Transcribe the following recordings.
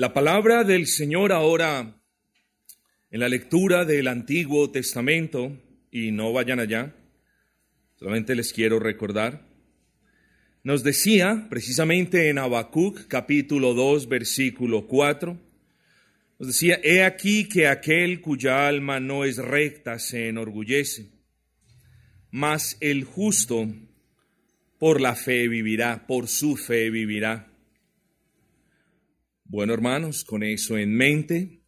La palabra del Señor ahora en la lectura del Antiguo Testamento, y no vayan allá, solamente les quiero recordar, nos decía precisamente en Habacuc capítulo 2 versículo 4, nos decía, he aquí que aquel cuya alma no es recta se enorgullece, mas el justo por la fe vivirá, por su fe vivirá. Bueno, hermanos, con eso en mente,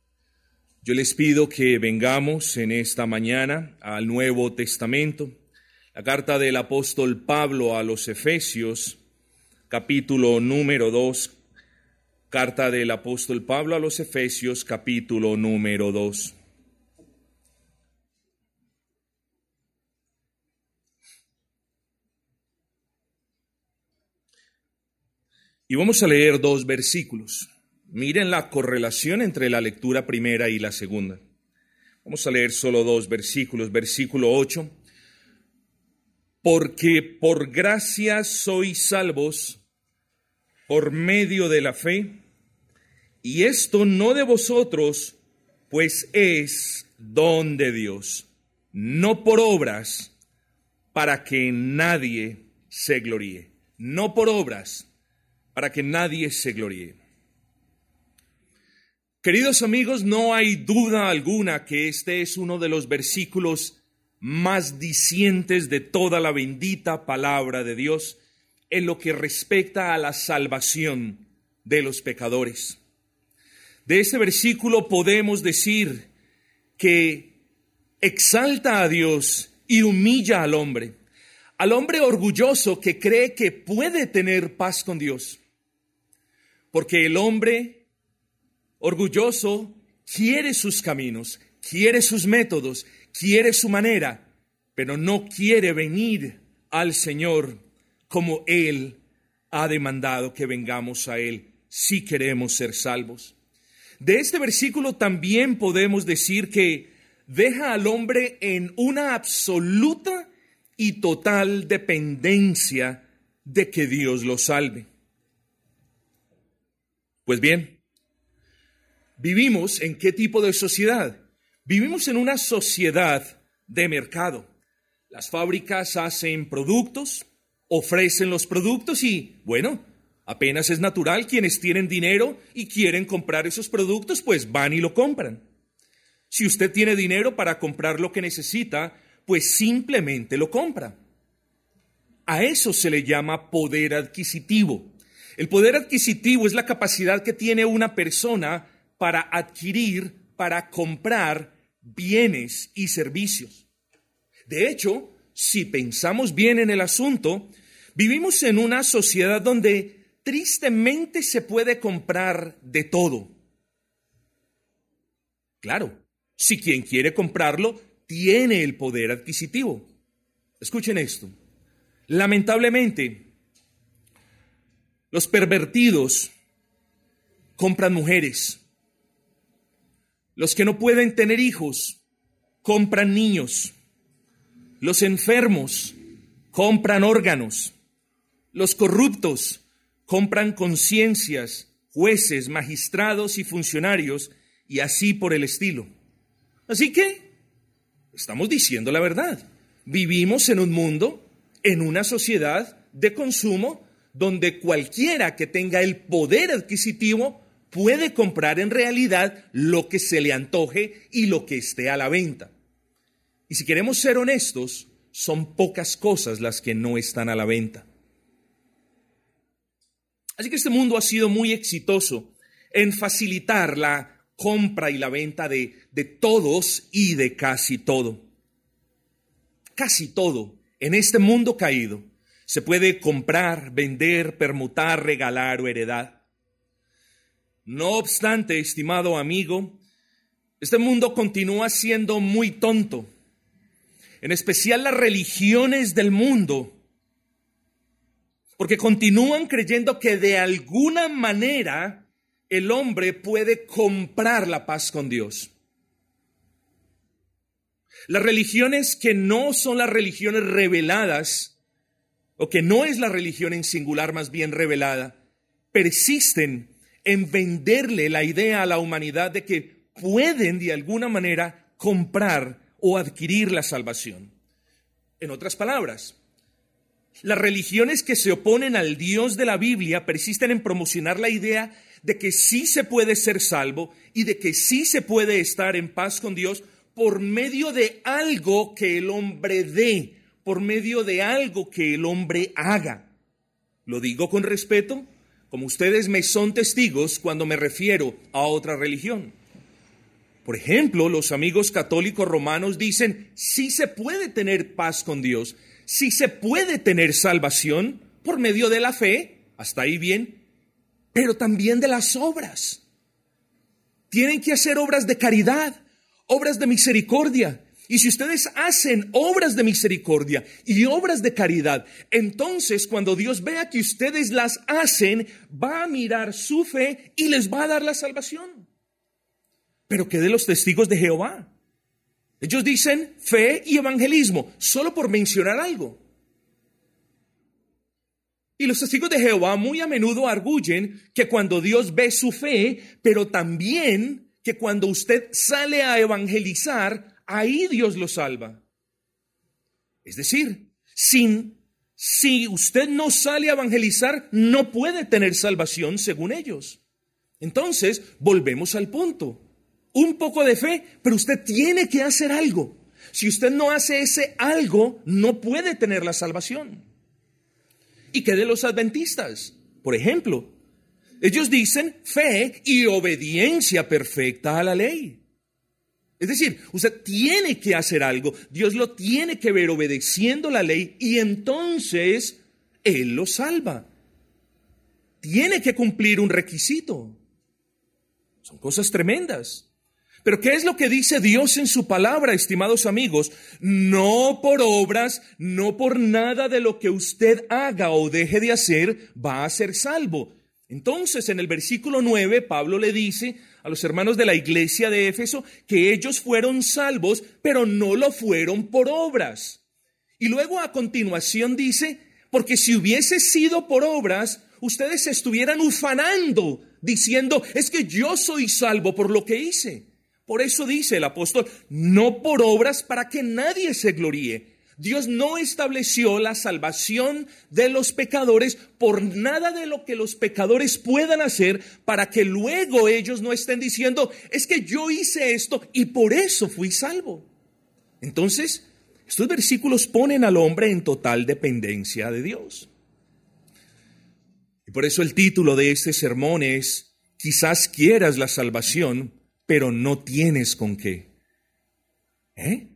yo les pido que vengamos en esta mañana al Nuevo Testamento, la carta del apóstol Pablo a los Efesios, capítulo número 2, carta del apóstol Pablo a los Efesios, capítulo número 2. Y vamos a leer dos versículos. Miren la correlación entre la lectura primera y la segunda. Vamos a leer solo dos versículos. Versículo 8. Porque por gracia sois salvos por medio de la fe, y esto no de vosotros, pues es don de Dios, no por obras, para que nadie se gloríe. No por obras, para que nadie se gloríe. Queridos amigos, no hay duda alguna que este es uno de los versículos más dicientes de toda la bendita palabra de Dios en lo que respecta a la salvación de los pecadores. De este versículo podemos decir que exalta a Dios y humilla al hombre, al hombre orgulloso que cree que puede tener paz con Dios, porque el hombre orgulloso quiere sus caminos, quiere sus métodos, quiere su manera, pero no quiere venir al Señor como Él ha demandado que vengamos a Él si queremos ser salvos. De este versículo también podemos decir que deja al hombre en una absoluta y total dependencia de que Dios lo salve. Pues bien, ¿Vivimos en qué tipo de sociedad? Vivimos en una sociedad de mercado. Las fábricas hacen productos, ofrecen los productos y, bueno, apenas es natural quienes tienen dinero y quieren comprar esos productos, pues van y lo compran. Si usted tiene dinero para comprar lo que necesita, pues simplemente lo compra. A eso se le llama poder adquisitivo. El poder adquisitivo es la capacidad que tiene una persona para adquirir, para comprar bienes y servicios. De hecho, si pensamos bien en el asunto, vivimos en una sociedad donde tristemente se puede comprar de todo. Claro, si quien quiere comprarlo tiene el poder adquisitivo. Escuchen esto. Lamentablemente, los pervertidos compran mujeres, los que no pueden tener hijos compran niños. Los enfermos compran órganos. Los corruptos compran conciencias, jueces, magistrados y funcionarios y así por el estilo. Así que estamos diciendo la verdad. Vivimos en un mundo, en una sociedad de consumo donde cualquiera que tenga el poder adquisitivo puede comprar en realidad lo que se le antoje y lo que esté a la venta. Y si queremos ser honestos, son pocas cosas las que no están a la venta. Así que este mundo ha sido muy exitoso en facilitar la compra y la venta de, de todos y de casi todo. Casi todo en este mundo caído se puede comprar, vender, permutar, regalar o heredar. No obstante, estimado amigo, este mundo continúa siendo muy tonto, en especial las religiones del mundo, porque continúan creyendo que de alguna manera el hombre puede comprar la paz con Dios. Las religiones que no son las religiones reveladas, o que no es la religión en singular más bien revelada, persisten en venderle la idea a la humanidad de que pueden de alguna manera comprar o adquirir la salvación. En otras palabras, las religiones que se oponen al Dios de la Biblia persisten en promocionar la idea de que sí se puede ser salvo y de que sí se puede estar en paz con Dios por medio de algo que el hombre dé, por medio de algo que el hombre haga. Lo digo con respeto, como ustedes me son testigos cuando me refiero a otra religión. Por ejemplo, los amigos católicos romanos dicen, sí se puede tener paz con Dios, sí se puede tener salvación por medio de la fe, hasta ahí bien, pero también de las obras. Tienen que hacer obras de caridad, obras de misericordia. Y si ustedes hacen obras de misericordia y obras de caridad, entonces cuando Dios vea que ustedes las hacen, va a mirar su fe y les va a dar la salvación. Pero ¿qué de los testigos de Jehová? Ellos dicen fe y evangelismo, solo por mencionar algo. Y los testigos de Jehová muy a menudo arguyen que cuando Dios ve su fe, pero también que cuando usted sale a evangelizar, ahí Dios lo salva. Es decir, sin si usted no sale a evangelizar, no puede tener salvación según ellos. Entonces, volvemos al punto. Un poco de fe, pero usted tiene que hacer algo. Si usted no hace ese algo, no puede tener la salvación. ¿Y qué de los adventistas? Por ejemplo, ellos dicen fe y obediencia perfecta a la ley. Es decir, usted tiene que hacer algo, Dios lo tiene que ver obedeciendo la ley y entonces Él lo salva. Tiene que cumplir un requisito. Son cosas tremendas. Pero ¿qué es lo que dice Dios en su palabra, estimados amigos? No por obras, no por nada de lo que usted haga o deje de hacer va a ser salvo. Entonces, en el versículo 9, Pablo le dice a los hermanos de la iglesia de Éfeso que ellos fueron salvos, pero no lo fueron por obras. Y luego a continuación dice, porque si hubiese sido por obras, ustedes estuvieran ufanando, diciendo, es que yo soy salvo por lo que hice. Por eso dice el apóstol, no por obras para que nadie se gloríe. Dios no estableció la salvación de los pecadores por nada de lo que los pecadores puedan hacer para que luego ellos no estén diciendo, es que yo hice esto y por eso fui salvo. Entonces, estos versículos ponen al hombre en total dependencia de Dios. Y por eso el título de este sermón es, quizás quieras la salvación, pero no tienes con qué. ¿Eh?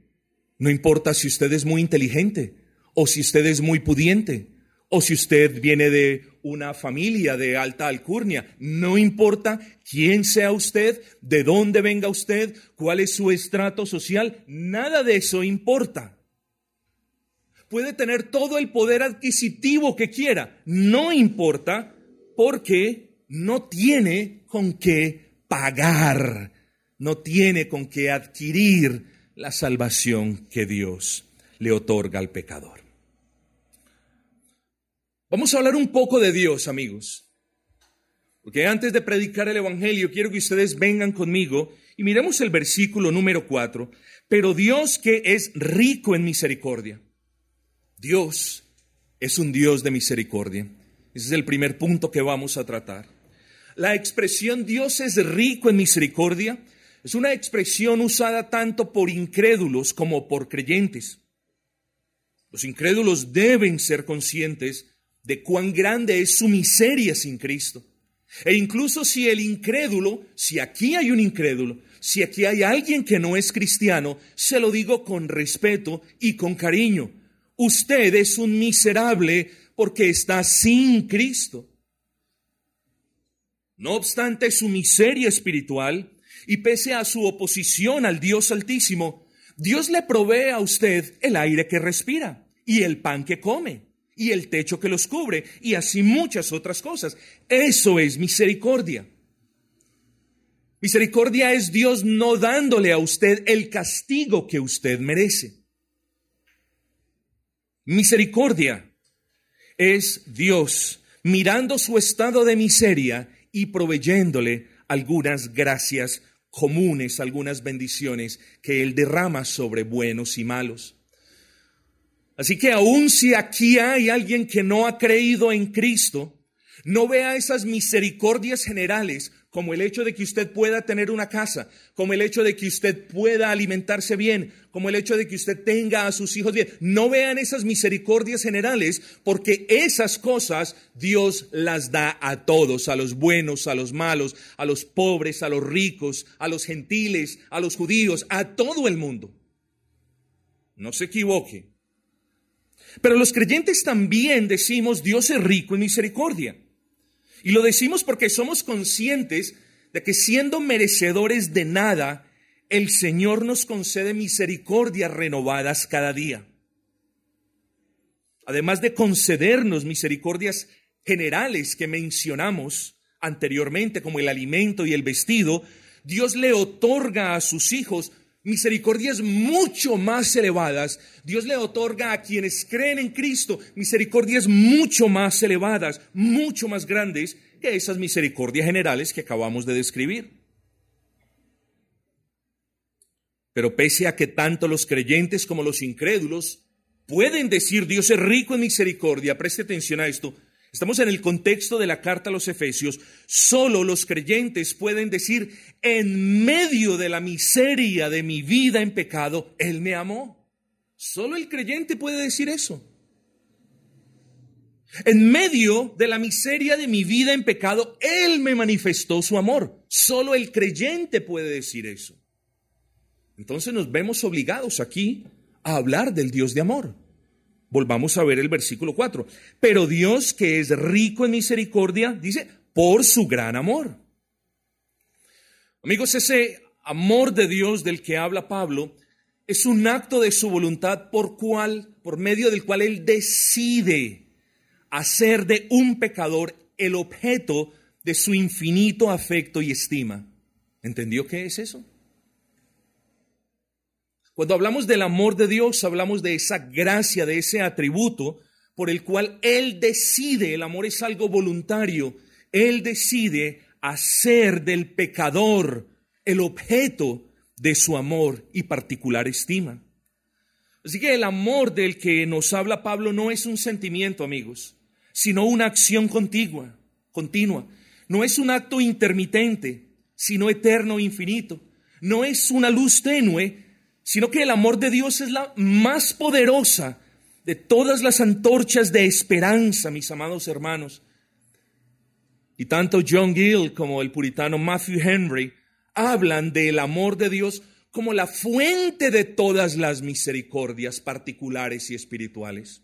No importa si usted es muy inteligente, o si usted es muy pudiente, o si usted viene de una familia de alta alcurnia. No importa quién sea usted, de dónde venga usted, cuál es su estrato social, nada de eso importa. Puede tener todo el poder adquisitivo que quiera, no importa porque no tiene con qué pagar no tiene con qué adquirir la salvación que Dios le otorga al pecador. Vamos a hablar un poco de Dios, amigos. Porque antes de predicar el Evangelio, quiero que ustedes vengan conmigo y miremos el versículo número 4. Pero Dios que es rico en misericordia. Dios es un Dios de misericordia. Ese es el primer punto que vamos a tratar. La expresión Dios es rico en misericordia es una expresión usada tanto por incrédulos como por creyentes. Los incrédulos deben ser conscientes de cuán grande es su miseria sin Cristo. E incluso si el incrédulo, si aquí hay un incrédulo, si aquí hay alguien que no es cristiano, se lo digo con respeto y con cariño. Usted es un miserable porque está sin Cristo. No obstante su miseria espiritual, y pese a su oposición al Dios Altísimo, Dios le provee a usted el aire que respira y el pan que come y el techo que los cubre y así muchas otras cosas. Eso es misericordia. Misericordia es Dios no dándole a usted el castigo que usted merece. Misericordia es Dios mirando su estado de miseria y proveyéndole algunas gracias comunes, algunas bendiciones que Él derrama sobre buenos y malos. Así que aun si aquí hay alguien que no ha creído en Cristo, no vea esas misericordias generales como el hecho de que usted pueda tener una casa, como el hecho de que usted pueda alimentarse bien, como el hecho de que usted tenga a sus hijos bien. No vean esas misericordias generales porque esas cosas Dios las da a todos, a los buenos, a los malos, a los pobres, a los ricos, a los gentiles, a los judíos, a todo el mundo. No se equivoque. Pero los creyentes también decimos Dios es rico en misericordia. Y lo decimos porque somos conscientes de que siendo merecedores de nada, el Señor nos concede misericordias renovadas cada día. Además de concedernos misericordias generales que mencionamos anteriormente, como el alimento y el vestido, Dios le otorga a sus hijos misericordias mucho más elevadas. Dios le otorga a quienes creen en Cristo misericordias mucho más elevadas, mucho más grandes que esas misericordias generales que acabamos de describir. Pero pese a que tanto los creyentes como los incrédulos pueden decir Dios es rico en misericordia, preste atención a esto, Estamos en el contexto de la carta a los Efesios. Solo los creyentes pueden decir, en medio de la miseria de mi vida en pecado, Él me amó. Solo el creyente puede decir eso. En medio de la miseria de mi vida en pecado, Él me manifestó su amor. Solo el creyente puede decir eso. Entonces nos vemos obligados aquí a hablar del Dios de amor. Volvamos a ver el versículo 4. Pero Dios, que es rico en misericordia, dice, por su gran amor. Amigos, ese amor de Dios del que habla Pablo es un acto de su voluntad por cual, por medio del cual él decide hacer de un pecador el objeto de su infinito afecto y estima. ¿Entendió qué es eso? Cuando hablamos del amor de Dios, hablamos de esa gracia, de ese atributo por el cual Él decide, el amor es algo voluntario, Él decide hacer del pecador el objeto de su amor y particular estima. Así que el amor del que nos habla Pablo no es un sentimiento, amigos, sino una acción continua. No es un acto intermitente, sino eterno e infinito. No es una luz tenue, sino que el amor de Dios es la más poderosa de todas las antorchas de esperanza, mis amados hermanos. Y tanto John Gill como el puritano Matthew Henry hablan del amor de Dios como la fuente de todas las misericordias particulares y espirituales.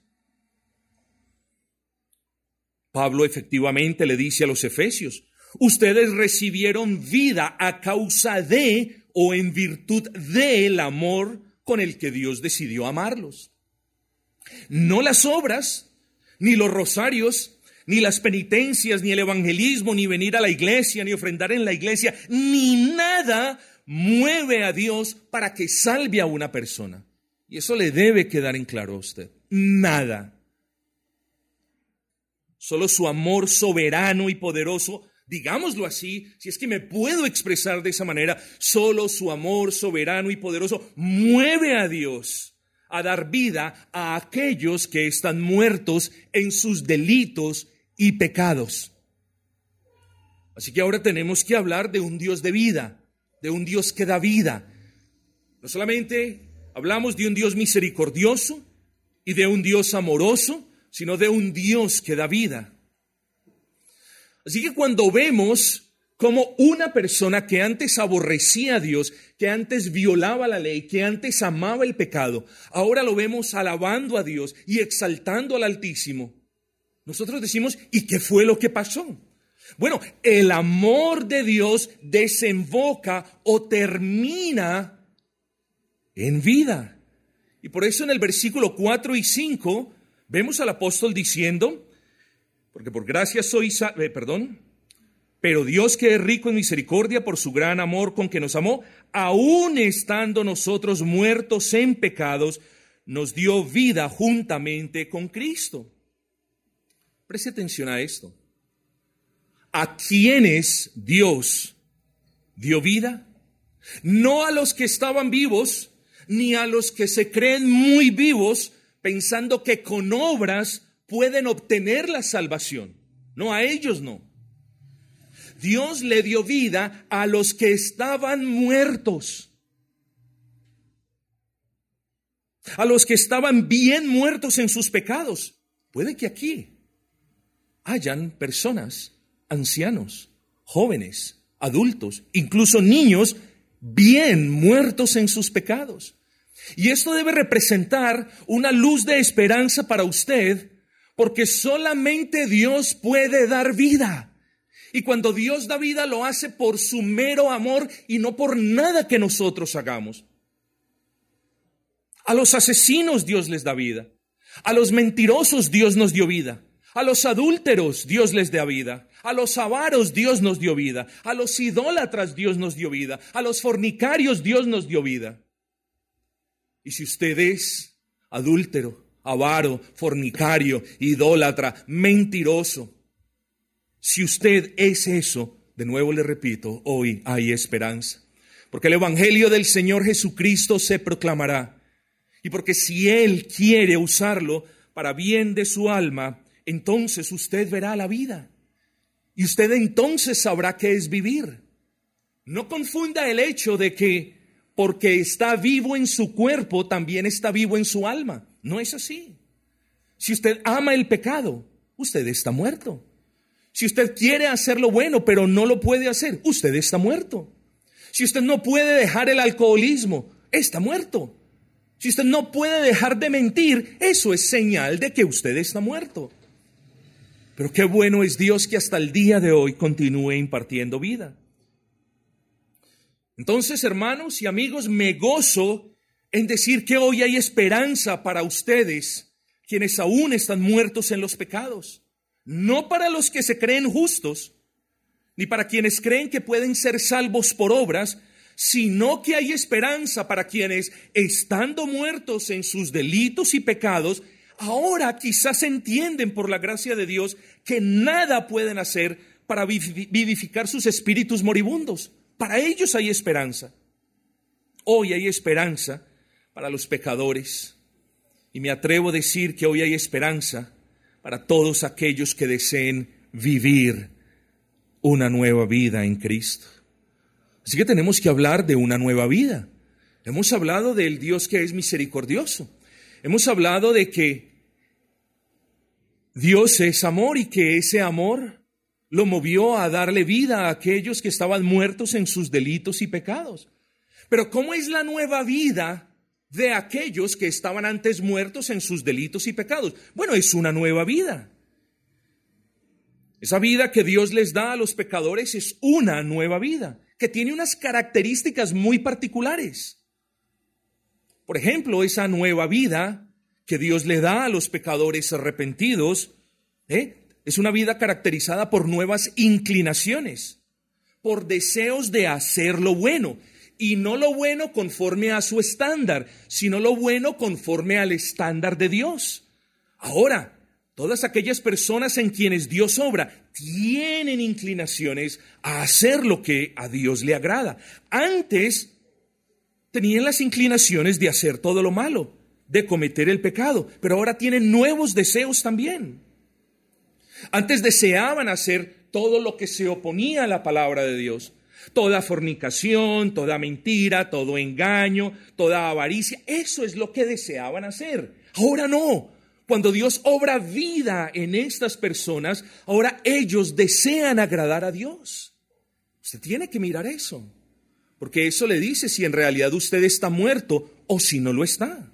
Pablo efectivamente le dice a los efesios, ustedes recibieron vida a causa de o en virtud del amor con el que Dios decidió amarlos. No las obras, ni los rosarios, ni las penitencias, ni el evangelismo, ni venir a la iglesia, ni ofrendar en la iglesia, ni nada mueve a Dios para que salve a una persona. Y eso le debe quedar en claro a usted. Nada. Solo su amor soberano y poderoso digámoslo así, si es que me puedo expresar de esa manera, solo su amor soberano y poderoso mueve a Dios a dar vida a aquellos que están muertos en sus delitos y pecados. Así que ahora tenemos que hablar de un Dios de vida, de un Dios que da vida. No solamente hablamos de un Dios misericordioso y de un Dios amoroso, sino de un Dios que da vida. Así que cuando vemos como una persona que antes aborrecía a Dios, que antes violaba la ley, que antes amaba el pecado, ahora lo vemos alabando a Dios y exaltando al Altísimo, nosotros decimos, ¿y qué fue lo que pasó? Bueno, el amor de Dios desemboca o termina en vida. Y por eso en el versículo 4 y 5 vemos al apóstol diciendo, porque por gracia soy, eh, perdón, pero Dios que es rico en misericordia por su gran amor con que nos amó, aun estando nosotros muertos en pecados, nos dio vida juntamente con Cristo. Preste atención a esto. a quienes Dios dio vida, no a los que estaban vivos, ni a los que se creen muy vivos, pensando que con obras pueden obtener la salvación. No, a ellos no. Dios le dio vida a los que estaban muertos. A los que estaban bien muertos en sus pecados. Puede que aquí hayan personas, ancianos, jóvenes, adultos, incluso niños, bien muertos en sus pecados. Y esto debe representar una luz de esperanza para usted, porque solamente Dios puede dar vida. Y cuando Dios da vida lo hace por su mero amor y no por nada que nosotros hagamos. A los asesinos Dios les da vida. A los mentirosos Dios nos dio vida. A los adúlteros Dios les da vida. A los avaros Dios nos dio vida. A los idólatras Dios nos dio vida. A los fornicarios Dios nos dio vida. Y si usted es adúltero, avaro, fornicario, idólatra, mentiroso, si usted es eso, de nuevo le repito, hoy hay esperanza. Porque el Evangelio del Señor Jesucristo se proclamará. Y porque si Él quiere usarlo para bien de su alma, entonces usted verá la vida. Y usted entonces sabrá qué es vivir. No confunda el hecho de que porque está vivo en su cuerpo, también está vivo en su alma. No es así. Si usted ama el pecado, usted está muerto. Si usted quiere hacer lo bueno, pero no lo puede hacer, usted está muerto. Si usted no puede dejar el alcoholismo, está muerto. Si usted no puede dejar de mentir, eso es señal de que usted está muerto. Pero qué bueno es Dios que hasta el día de hoy continúe impartiendo vida. Entonces, hermanos y amigos, me gozo en decir que hoy hay esperanza para ustedes, quienes aún están muertos en los pecados no para los que se creen justos, ni para quienes creen que pueden ser salvos por obras, sino que hay esperanza para quienes, estando muertos en sus delitos y pecados, ahora quizás entienden por la gracia de Dios que nada pueden hacer para vivificar sus espíritus moribundos. Para ellos hay esperanza. Hoy hay esperanza para los pecadores. Y me atrevo a decir que hoy hay esperanza para todos aquellos que deseen vivir una nueva vida en Cristo. Así que tenemos que hablar de una nueva vida. Hemos hablado del Dios que es misericordioso. Hemos hablado de que Dios es amor y que ese amor lo movió a darle vida a aquellos que estaban muertos en sus delitos y pecados. Pero ¿cómo es la nueva vida de aquellos que estaban antes muertos en sus delitos y pecados. Bueno, es una nueva vida. Esa vida que Dios les da a los pecadores es una nueva vida, que tiene unas características muy particulares. Por ejemplo, esa nueva vida que Dios le da a los pecadores arrepentidos, ¿eh? es una vida caracterizada por nuevas inclinaciones, por deseos de hacer lo bueno y no lo bueno conforme a su estándar, sino lo bueno conforme al estándar de Dios. Ahora, todas aquellas personas en quienes Dios obra tienen inclinaciones a hacer lo que a Dios le agrada. Antes tenían las inclinaciones de hacer todo lo malo, de cometer el pecado, pero ahora tienen nuevos deseos también. Antes deseaban hacer todo lo que se oponía a la palabra de Dios, Toda fornicación, toda mentira, todo engaño, toda avaricia, eso es lo que deseaban hacer. Ahora no. Cuando Dios obra vida en estas personas, ahora ellos desean agradar a Dios. Usted tiene que mirar eso, porque eso le dice si en realidad usted está muerto o si no lo está.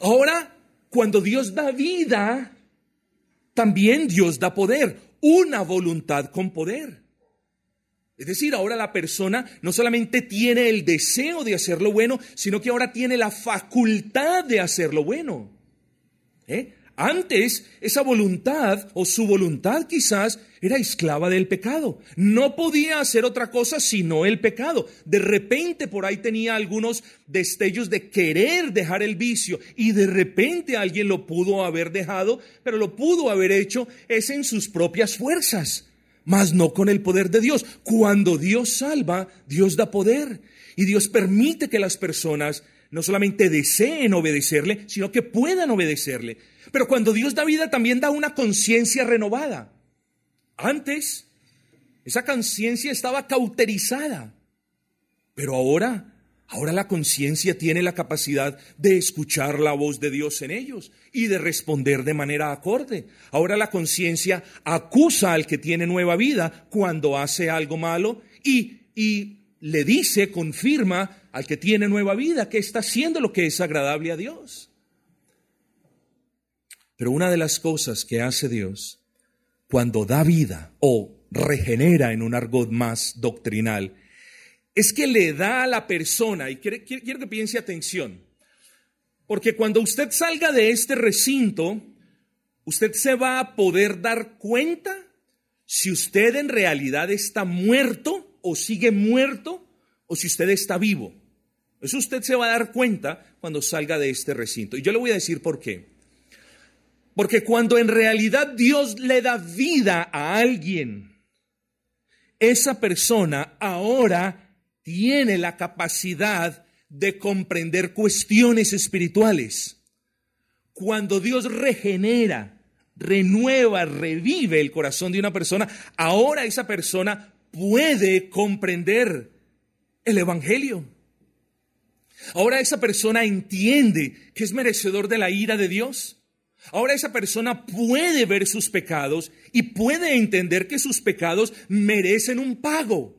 Ahora, cuando Dios da vida, también Dios da poder, una voluntad con poder. Es decir, ahora la persona no solamente tiene el deseo de hacer lo bueno, sino que ahora tiene la facultad de hacer lo bueno. ¿Eh? Antes, esa voluntad o su voluntad quizás era esclava del pecado. No podía hacer otra cosa sino el pecado. De repente por ahí tenía algunos destellos de querer dejar el vicio y de repente alguien lo pudo haber dejado, pero lo pudo haber hecho es en sus propias fuerzas mas no con el poder de Dios. Cuando Dios salva, Dios da poder y Dios permite que las personas no solamente deseen obedecerle, sino que puedan obedecerle. Pero cuando Dios da vida, también da una conciencia renovada. Antes, esa conciencia estaba cauterizada, pero ahora Ahora la conciencia tiene la capacidad de escuchar la voz de Dios en ellos y de responder de manera acorde. Ahora la conciencia acusa al que tiene nueva vida cuando hace algo malo y, y le dice, confirma al que tiene nueva vida que está haciendo lo que es agradable a Dios. Pero una de las cosas que hace Dios cuando da vida o regenera en un argot más doctrinal es que le da a la persona, y quiero, que piense atención, porque cuando usted salga de este recinto, usted se va a poder dar cuenta si usted en realidad está muerto o sigue muerto o si usted está vivo. Eso usted se va a dar cuenta cuando salga de este recinto. Y yo le voy a decir por qué. Porque cuando en realidad Dios le da vida a alguien, esa persona ahora tiene la capacidad de comprender cuestiones espirituales. Cuando Dios regenera, renueva, revive el corazón de una persona, ahora esa persona puede comprender el Evangelio. Ahora esa persona entiende que es merecedor de la ira de Dios. Ahora esa persona puede ver sus pecados y puede entender que sus pecados merecen un pago.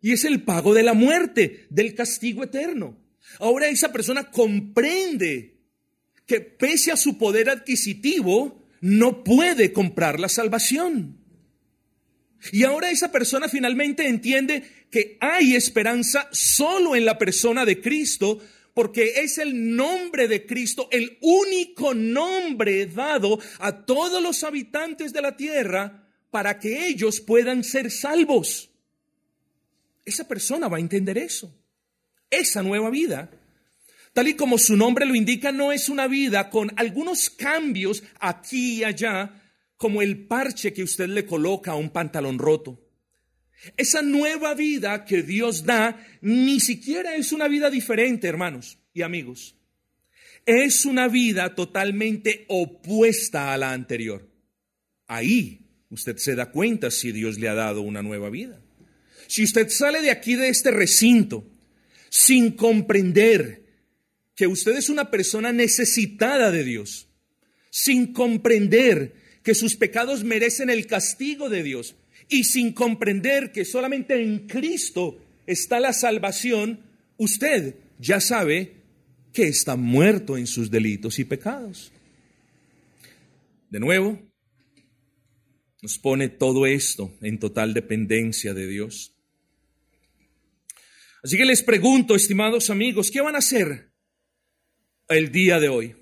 Y es el pago de la muerte, del castigo eterno. Ahora esa persona comprende que pese a su poder adquisitivo, no puede comprar la salvación. Y ahora esa persona finalmente entiende que hay esperanza solo en la persona de Cristo, porque es el nombre de Cristo, el único nombre dado a todos los habitantes de la tierra para que ellos puedan ser salvos esa persona va a entender eso. Esa nueva vida, tal y como su nombre lo indica, no es una vida con algunos cambios aquí y allá, como el parche que usted le coloca a un pantalón roto. Esa nueva vida que Dios da ni siquiera es una vida diferente, hermanos y amigos. Es una vida totalmente opuesta a la anterior. Ahí usted se da cuenta si Dios le ha dado una nueva vida. Si usted sale de aquí, de este recinto, sin comprender que usted es una persona necesitada de Dios, sin comprender que sus pecados merecen el castigo de Dios y sin comprender que solamente en Cristo está la salvación, usted ya sabe que está muerto en sus delitos y pecados. De nuevo, nos pone todo esto en total dependencia de Dios. Así que les pregunto, estimados amigos, ¿qué van a hacer el día de hoy?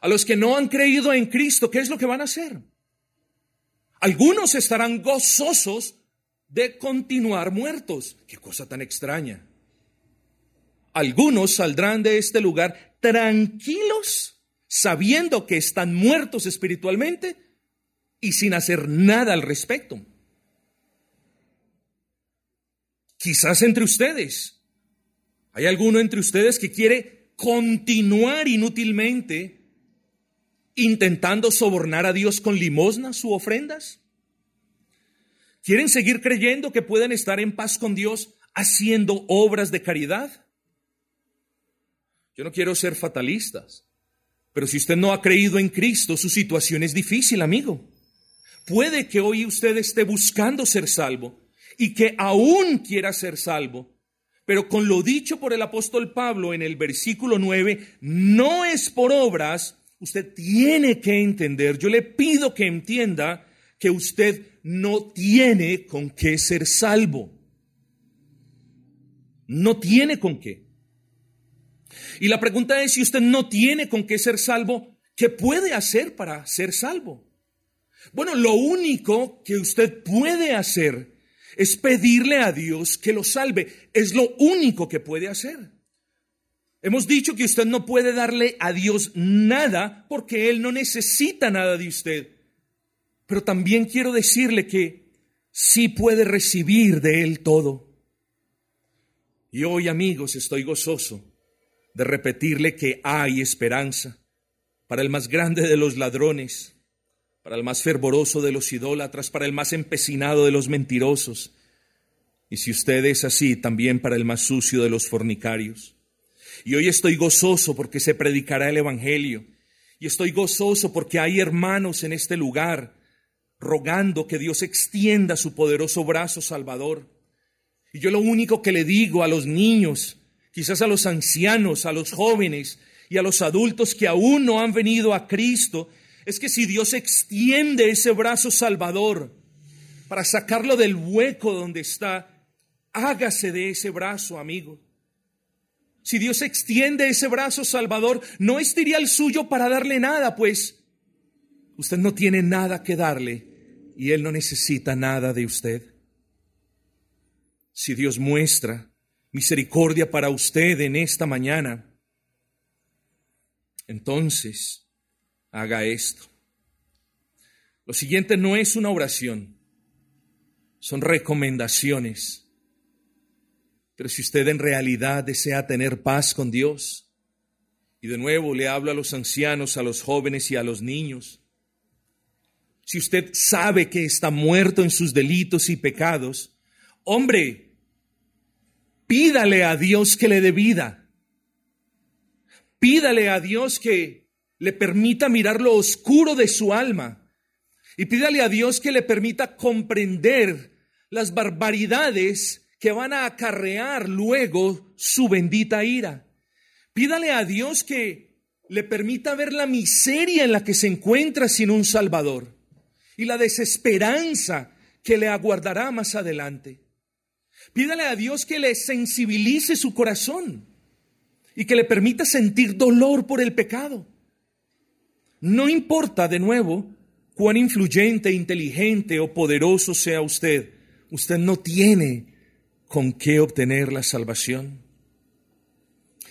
A los que no han creído en Cristo, ¿qué es lo que van a hacer? Algunos estarán gozosos de continuar muertos. Qué cosa tan extraña. Algunos saldrán de este lugar tranquilos, sabiendo que están muertos espiritualmente y sin hacer nada al respecto. Quizás entre ustedes. ¿Hay alguno entre ustedes que quiere continuar inútilmente intentando sobornar a Dios con limosnas u ofrendas? ¿Quieren seguir creyendo que pueden estar en paz con Dios haciendo obras de caridad? Yo no quiero ser fatalistas, pero si usted no ha creído en Cristo, su situación es difícil, amigo. Puede que hoy usted esté buscando ser salvo, y que aún quiera ser salvo. Pero con lo dicho por el apóstol Pablo en el versículo 9, no es por obras, usted tiene que entender, yo le pido que entienda que usted no tiene con qué ser salvo. No tiene con qué. Y la pregunta es, si usted no tiene con qué ser salvo, ¿qué puede hacer para ser salvo? Bueno, lo único que usted puede hacer es pedirle a Dios que lo salve. Es lo único que puede hacer. Hemos dicho que usted no puede darle a Dios nada porque Él no necesita nada de usted. pero también quiero decirle que sí puede recibir de Él todo. Y hoy, amigos, estoy gozoso de repetirle que hay esperanza para el más grande de los ladrones, para el más fervoroso de los idólatras, para el más empecinado de los mentirosos, y si usted es así, también para el más sucio de los fornicarios. Y hoy estoy gozoso porque se predicará el Evangelio, y estoy gozoso porque hay hermanos en este lugar rogando que Dios extienda su poderoso brazo salvador. Y yo lo único que le digo a los niños, quizás a los ancianos, a los jóvenes y a los adultos que aún no han venido a Cristo, es que si Dios extiende ese brazo salvador para sacarlo del hueco donde está, hágase de ese brazo, amigo. Si Dios extiende ese brazo salvador, no estiría el suyo para darle nada, pues usted no tiene nada que darle y Él no necesita nada de usted. Si Dios muestra misericordia para usted en esta mañana, entonces haga esto. Lo siguiente no es una oración, son recomendaciones. Pero si usted en realidad desea tener paz con Dios, y de nuevo le hablo a los ancianos, a los jóvenes y a los niños, si usted sabe que está muerto en sus delitos y pecados, hombre, pídale a Dios que le dé vida. Pídale a Dios que le permita mirar lo oscuro de su alma. Y pídale a Dios que le permita comprender las barbaridades que van a acarrear luego su bendita ira. Pídale a Dios que le permita ver la miseria en la que se encuentra sin un Salvador y la desesperanza que le aguardará más adelante. Pídale a Dios que le sensibilice su corazón y que le permita sentir dolor por el pecado. No importa de nuevo cuán influyente, inteligente o poderoso sea usted, usted no tiene con qué obtener la salvación.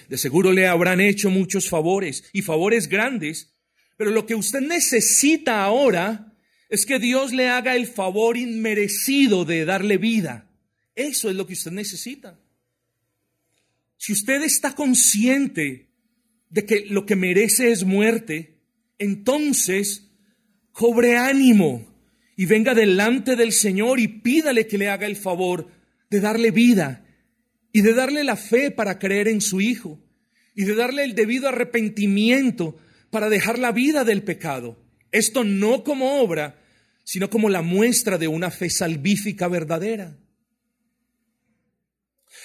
De seguro le habrán hecho muchos favores y favores grandes, pero lo que usted necesita ahora es que Dios le haga el favor inmerecido de darle vida. Eso es lo que usted necesita. Si usted está consciente de que lo que merece es muerte, entonces cobre ánimo y venga delante del Señor y pídale que le haga el favor de darle vida y de darle la fe para creer en su Hijo y de darle el debido arrepentimiento para dejar la vida del pecado. Esto no como obra, sino como la muestra de una fe salvífica verdadera.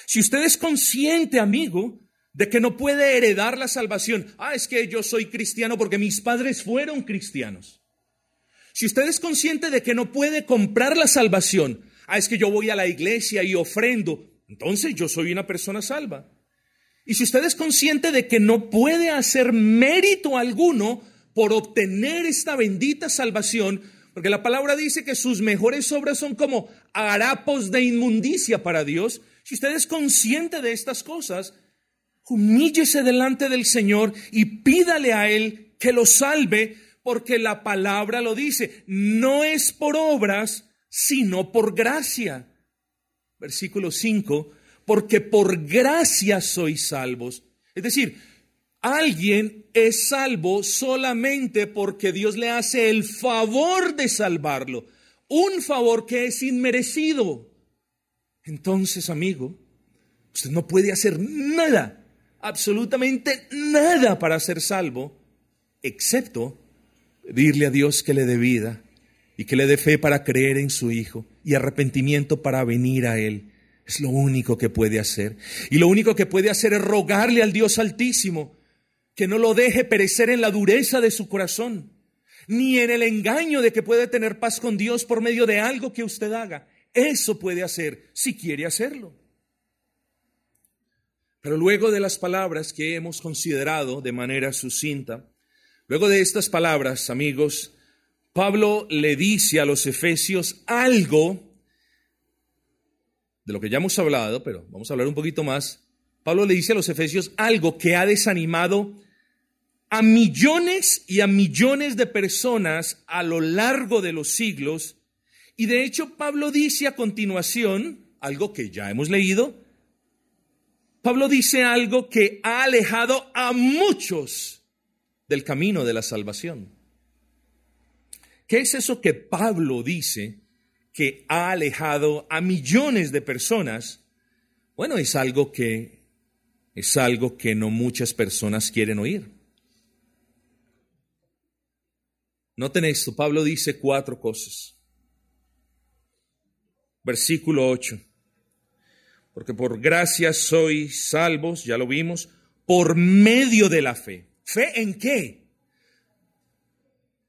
Si usted es consciente, amigo, de que no puede heredar la salvación, ah, es que yo soy cristiano porque mis padres fueron cristianos. Si usted es consciente de que no puede comprar la salvación, ah, es que yo voy a la iglesia y ofrendo, entonces yo soy una persona salva. Y si usted es consciente de que no puede hacer mérito alguno por obtener esta bendita salvación, porque la palabra dice que sus mejores obras son como harapos de inmundicia para Dios. Si usted es consciente de estas cosas, humíllese delante del Señor y pídale a Él que lo salve, porque la palabra lo dice, no es por obras, sino por gracia. Versículo 5, porque por gracia sois salvos. Es decir, Alguien es salvo solamente porque Dios le hace el favor de salvarlo, un favor que es inmerecido. Entonces, amigo, usted no puede hacer nada, absolutamente nada para ser salvo, excepto pedirle a Dios que le dé vida y que le dé fe para creer en su Hijo y arrepentimiento para venir a Él. Es lo único que puede hacer. Y lo único que puede hacer es rogarle al Dios Altísimo que no lo deje perecer en la dureza de su corazón, ni en el engaño de que puede tener paz con Dios por medio de algo que usted haga. Eso puede hacer si quiere hacerlo. Pero luego de las palabras que hemos considerado de manera sucinta, luego de estas palabras, amigos, Pablo le dice a los efesios algo de lo que ya hemos hablado, pero vamos a hablar un poquito más. Pablo le dice a los efesios algo que ha desanimado a millones y a millones de personas a lo largo de los siglos. Y de hecho Pablo dice a continuación, algo que ya hemos leído, Pablo dice algo que ha alejado a muchos del camino de la salvación. ¿Qué es eso que Pablo dice que ha alejado a millones de personas? Bueno, es algo que es algo que no muchas personas quieren oír. Noten esto, Pablo dice cuatro cosas. Versículo 8 porque por gracia sois salvos, ya lo vimos, por medio de la fe. ¿Fe en qué?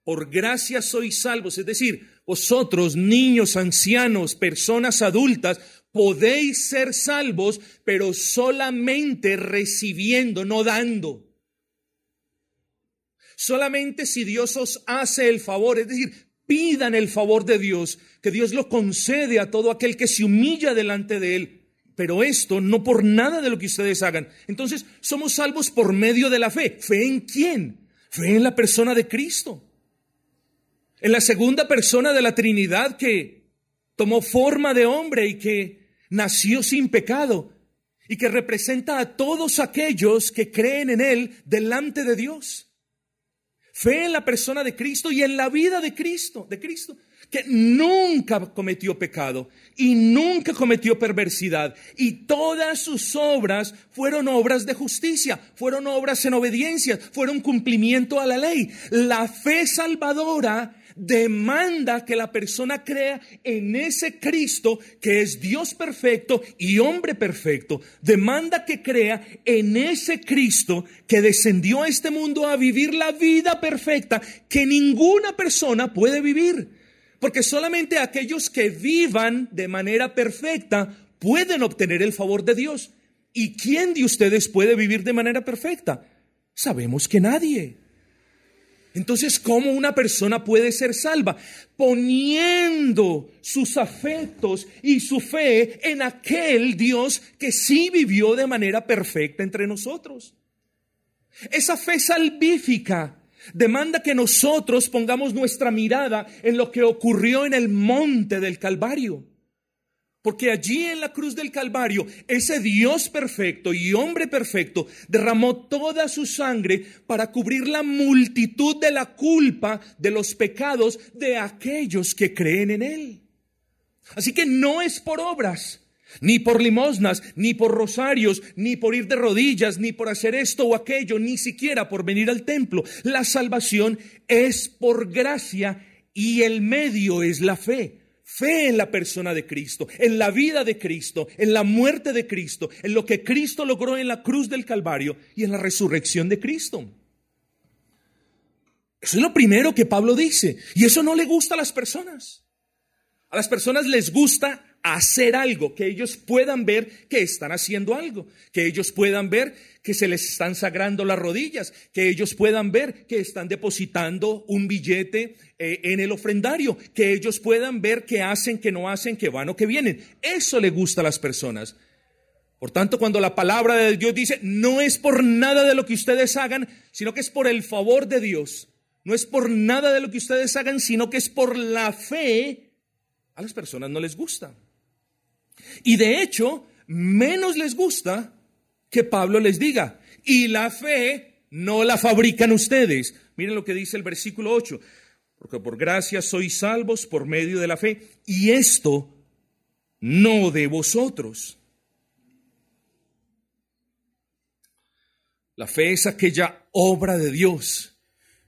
Por gracia sois salvos, es decir, vosotros, niños, ancianos, personas adultas, podéis ser salvos, pero solamente recibiendo, no dando. Solamente si Dios os hace el favor, es decir, pidan el favor de Dios, que Dios lo concede a todo aquel que se humilla delante de Él pero esto no por nada de lo que ustedes hagan. Entonces, somos salvos por medio de la fe. ¿Fe en quién? Fe en la persona de Cristo. En la segunda persona de la Trinidad que tomó forma de hombre y que nació sin pecado y que representa a todos aquellos que creen en Él delante de Dios. Fe en la persona de Cristo y en la vida de Cristo, de Cristo que nunca cometió pecado y nunca cometió perversidad. Y todas sus obras fueron obras de justicia, fueron obras en obediencia, fueron cumplimiento a la ley. La fe salvadora demanda que la persona crea en ese Cristo que es Dios perfecto y hombre perfecto. Demanda que crea en ese Cristo que descendió a este mundo a vivir la vida perfecta que ninguna persona puede vivir. Porque solamente aquellos que vivan de manera perfecta pueden obtener el favor de Dios. ¿Y quién de ustedes puede vivir de manera perfecta? Sabemos que nadie. Entonces, ¿cómo una persona puede ser salva? Poniendo sus afectos y su fe en aquel Dios que sí vivió de manera perfecta entre nosotros. Esa fe salvífica demanda que nosotros pongamos nuestra mirada en lo que ocurrió en el monte del Calvario. Porque allí en la cruz del Calvario, ese Dios perfecto y hombre perfecto derramó toda su sangre para cubrir la multitud de la culpa de los pecados de aquellos que creen en Él. Así que no es por obras, ni por limosnas, ni por rosarios, ni por ir de rodillas, ni por hacer esto o aquello, ni siquiera por venir al templo. La salvación es por gracia y el medio es la fe. Fe en la persona de Cristo, en la vida de Cristo, en la muerte de Cristo, en lo que Cristo logró en la cruz del Calvario y en la resurrección de Cristo. Eso es lo primero que Pablo dice. Y eso no le gusta a las personas. A las personas les gusta hacer algo, que ellos puedan ver que están haciendo algo, que ellos puedan ver que se les están sagrando las rodillas, que ellos puedan ver que están depositando un billete eh, en el ofrendario, que ellos puedan ver que hacen, que no hacen, que van o que vienen. Eso le gusta a las personas. Por tanto, cuando la palabra de Dios dice, no es por nada de lo que ustedes hagan, sino que es por el favor de Dios. No es por nada de lo que ustedes hagan, sino que es por la fe. A las personas no les gusta. Y de hecho, menos les gusta que Pablo les diga, y la fe no la fabrican ustedes. Miren lo que dice el versículo 8, porque por gracia sois salvos por medio de la fe, y esto no de vosotros. La fe es aquella obra de Dios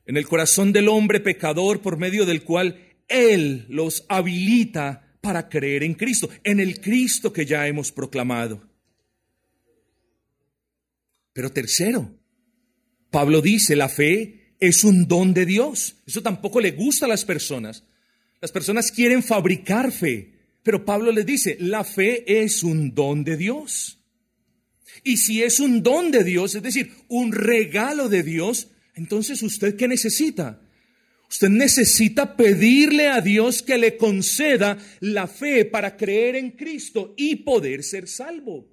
en el corazón del hombre pecador por medio del cual Él los habilita para creer en Cristo, en el Cristo que ya hemos proclamado. Pero tercero, Pablo dice, la fe es un don de Dios. Eso tampoco le gusta a las personas. Las personas quieren fabricar fe, pero Pablo les dice, la fe es un don de Dios. Y si es un don de Dios, es decir, un regalo de Dios, entonces usted qué necesita? Usted necesita pedirle a Dios que le conceda la fe para creer en Cristo y poder ser salvo.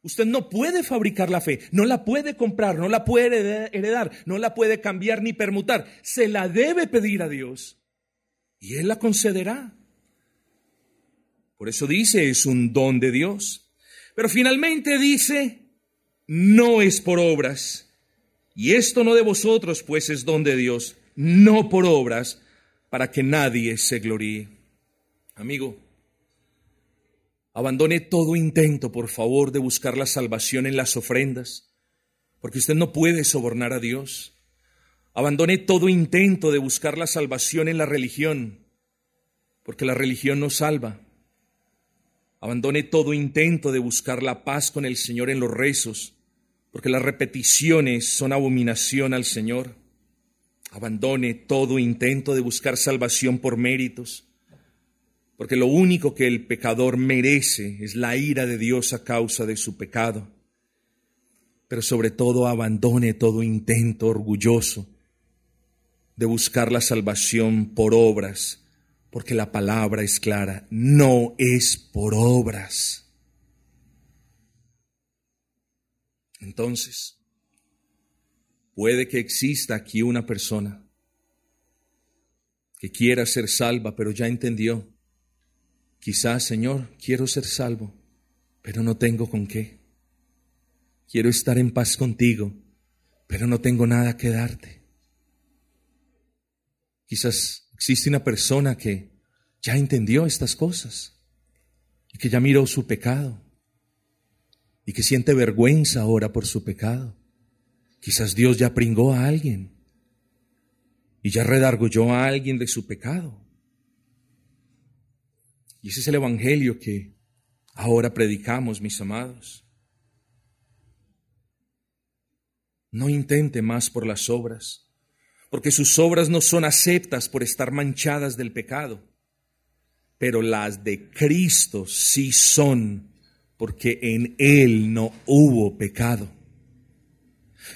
Usted no puede fabricar la fe, no la puede comprar, no la puede heredar, no la puede cambiar ni permutar. Se la debe pedir a Dios y Él la concederá. Por eso dice, es un don de Dios. Pero finalmente dice, no es por obras. Y esto no de vosotros, pues es don de Dios, no por obras, para que nadie se gloríe. Amigo, Abandone todo intento, por favor, de buscar la salvación en las ofrendas, porque usted no puede sobornar a Dios. Abandone todo intento de buscar la salvación en la religión, porque la religión no salva. Abandone todo intento de buscar la paz con el Señor en los rezos, porque las repeticiones son abominación al Señor. Abandone todo intento de buscar salvación por méritos, porque lo único que el pecador merece es la ira de Dios a causa de su pecado. Pero sobre todo abandone todo intento orgulloso de buscar la salvación por obras, porque la palabra es clara, no es por obras. Entonces, puede que exista aquí una persona que quiera ser salva, pero ya entendió Quizás, Señor, quiero ser salvo, pero no tengo con qué. Quiero estar en paz contigo, pero no tengo nada que darte. Quizás existe una persona que ya entendió estas cosas y que ya miró su pecado y que siente vergüenza ahora por su pecado. Quizás Dios ya pringó a alguien y ya redargulló a alguien de su pecado. Y ese es el Evangelio que ahora predicamos, mis amados. No intente más por las obras, porque sus obras no son aceptas por estar manchadas del pecado, pero las de Cristo sí son, porque en Él no hubo pecado.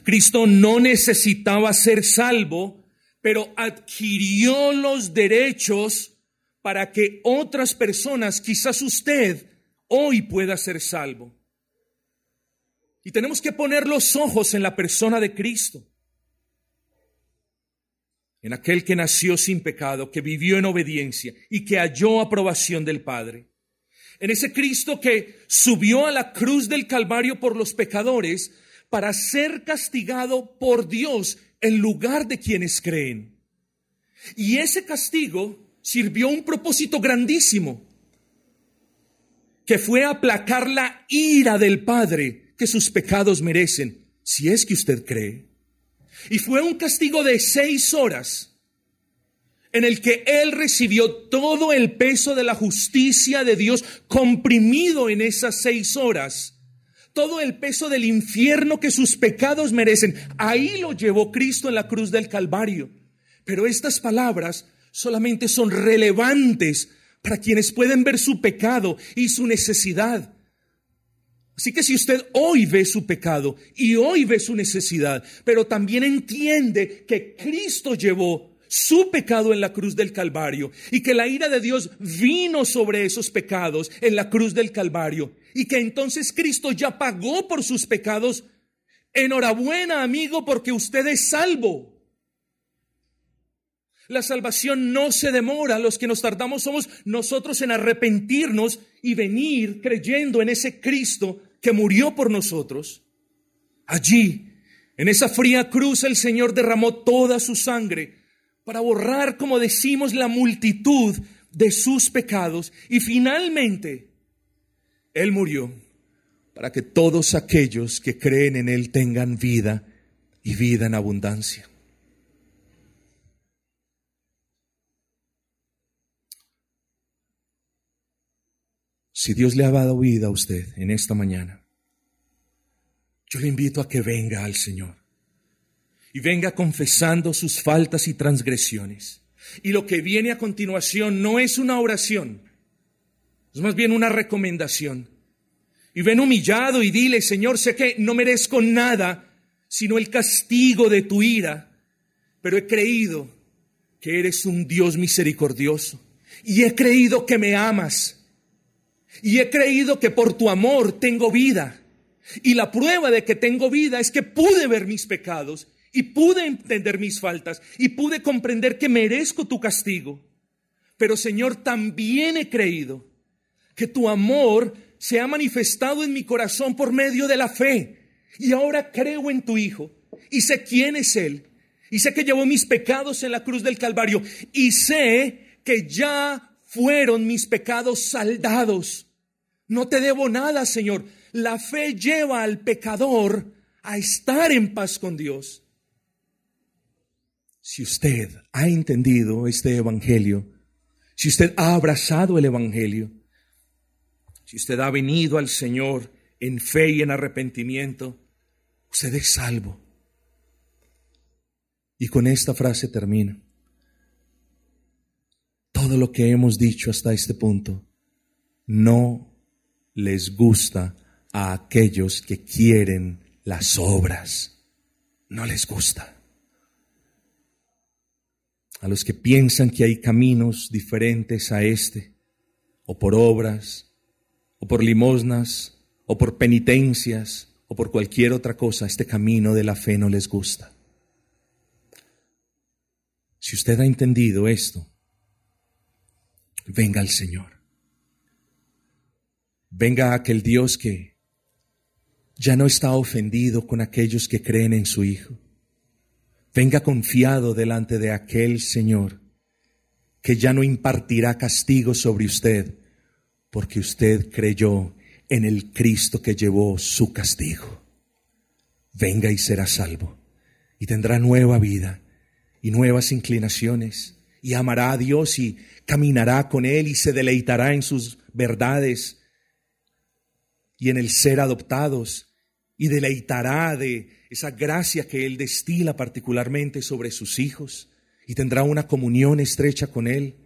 Cristo no necesitaba ser salvo, pero adquirió los derechos para que otras personas, quizás usted, hoy pueda ser salvo. Y tenemos que poner los ojos en la persona de Cristo, en aquel que nació sin pecado, que vivió en obediencia y que halló aprobación del Padre. En ese Cristo que subió a la cruz del Calvario por los pecadores para ser castigado por Dios en lugar de quienes creen. Y ese castigo sirvió un propósito grandísimo, que fue aplacar la ira del Padre que sus pecados merecen, si es que usted cree. Y fue un castigo de seis horas en el que Él recibió todo el peso de la justicia de Dios comprimido en esas seis horas. Todo el peso del infierno que sus pecados merecen. Ahí lo llevó Cristo en la cruz del Calvario. Pero estas palabras solamente son relevantes para quienes pueden ver su pecado y su necesidad. Así que si usted hoy ve su pecado y hoy ve su necesidad, pero también entiende que Cristo llevó su pecado en la cruz del Calvario y que la ira de Dios vino sobre esos pecados en la cruz del Calvario y que entonces Cristo ya pagó por sus pecados, enhorabuena amigo porque usted es salvo. La salvación no se demora, los que nos tardamos somos nosotros en arrepentirnos y venir creyendo en ese Cristo que murió por nosotros. Allí, en esa fría cruz, el Señor derramó toda su sangre para borrar, como decimos, la multitud de sus pecados y finalmente Él murió para que todos aquellos que creen en Él tengan vida y vida en abundancia. Si Dios le ha dado vida a usted en esta mañana, yo le invito a que venga al Señor y venga confesando sus faltas y transgresiones. Y lo que viene a continuación no es una oración, es más bien una recomendación. Y ven humillado y dile, Señor, sé que no merezco nada sino el castigo de tu ira, pero he creído que eres un Dios misericordioso y he creído que me amas y he creído que por tu amor tengo vida. Y la prueba de que tengo vida es que pude ver mis pecados y pude entender mis faltas y pude comprender que merezco tu castigo. Pero Señor, también he creído que tu amor se ha manifestado en mi corazón por medio de la fe. Y ahora creo en tu Hijo y sé quién es Él. Y sé que llevó mis pecados en la cruz del Calvario. Y sé que ya fueron mis pecados saldados. No te debo nada, Señor. La fe lleva al pecador a estar en paz con Dios. Si usted ha entendido este Evangelio, si usted ha abrazado el Evangelio, si usted ha venido al Señor en fe y en arrepentimiento, usted es salvo. Y con esta frase termino. Todo lo que hemos dicho hasta este punto no les gusta a aquellos que quieren las obras. No les gusta a los que piensan que hay caminos diferentes a este, o por obras, o por limosnas, o por penitencias, o por cualquier otra cosa, este camino de la fe no les gusta. Si usted ha entendido esto, venga al Señor. Venga aquel Dios que ya no está ofendido con aquellos que creen en su Hijo Venga confiado delante de aquel Señor que ya no impartirá castigo sobre usted porque usted creyó en el Cristo que llevó su castigo. Venga y será salvo y tendrá nueva vida y nuevas inclinaciones y amará a Dios y caminará con Él y se deleitará en sus verdades y en el ser adoptados y deleitará de esa gracia que Él destila particularmente sobre sus hijos y tendrá una comunión estrecha con Él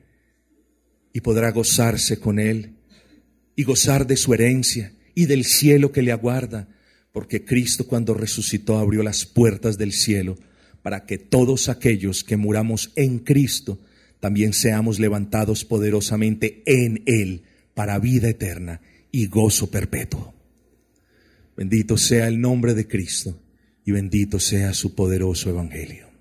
y podrá gozarse con Él y gozar de su herencia y del cielo que le aguarda, porque Cristo cuando resucitó abrió las puertas del cielo para que todos aquellos que muramos en Cristo también seamos levantados poderosamente en Él para vida eterna y gozo perpetuo. Bendito sea el nombre de Cristo y bendito sea su poderoso evangelio.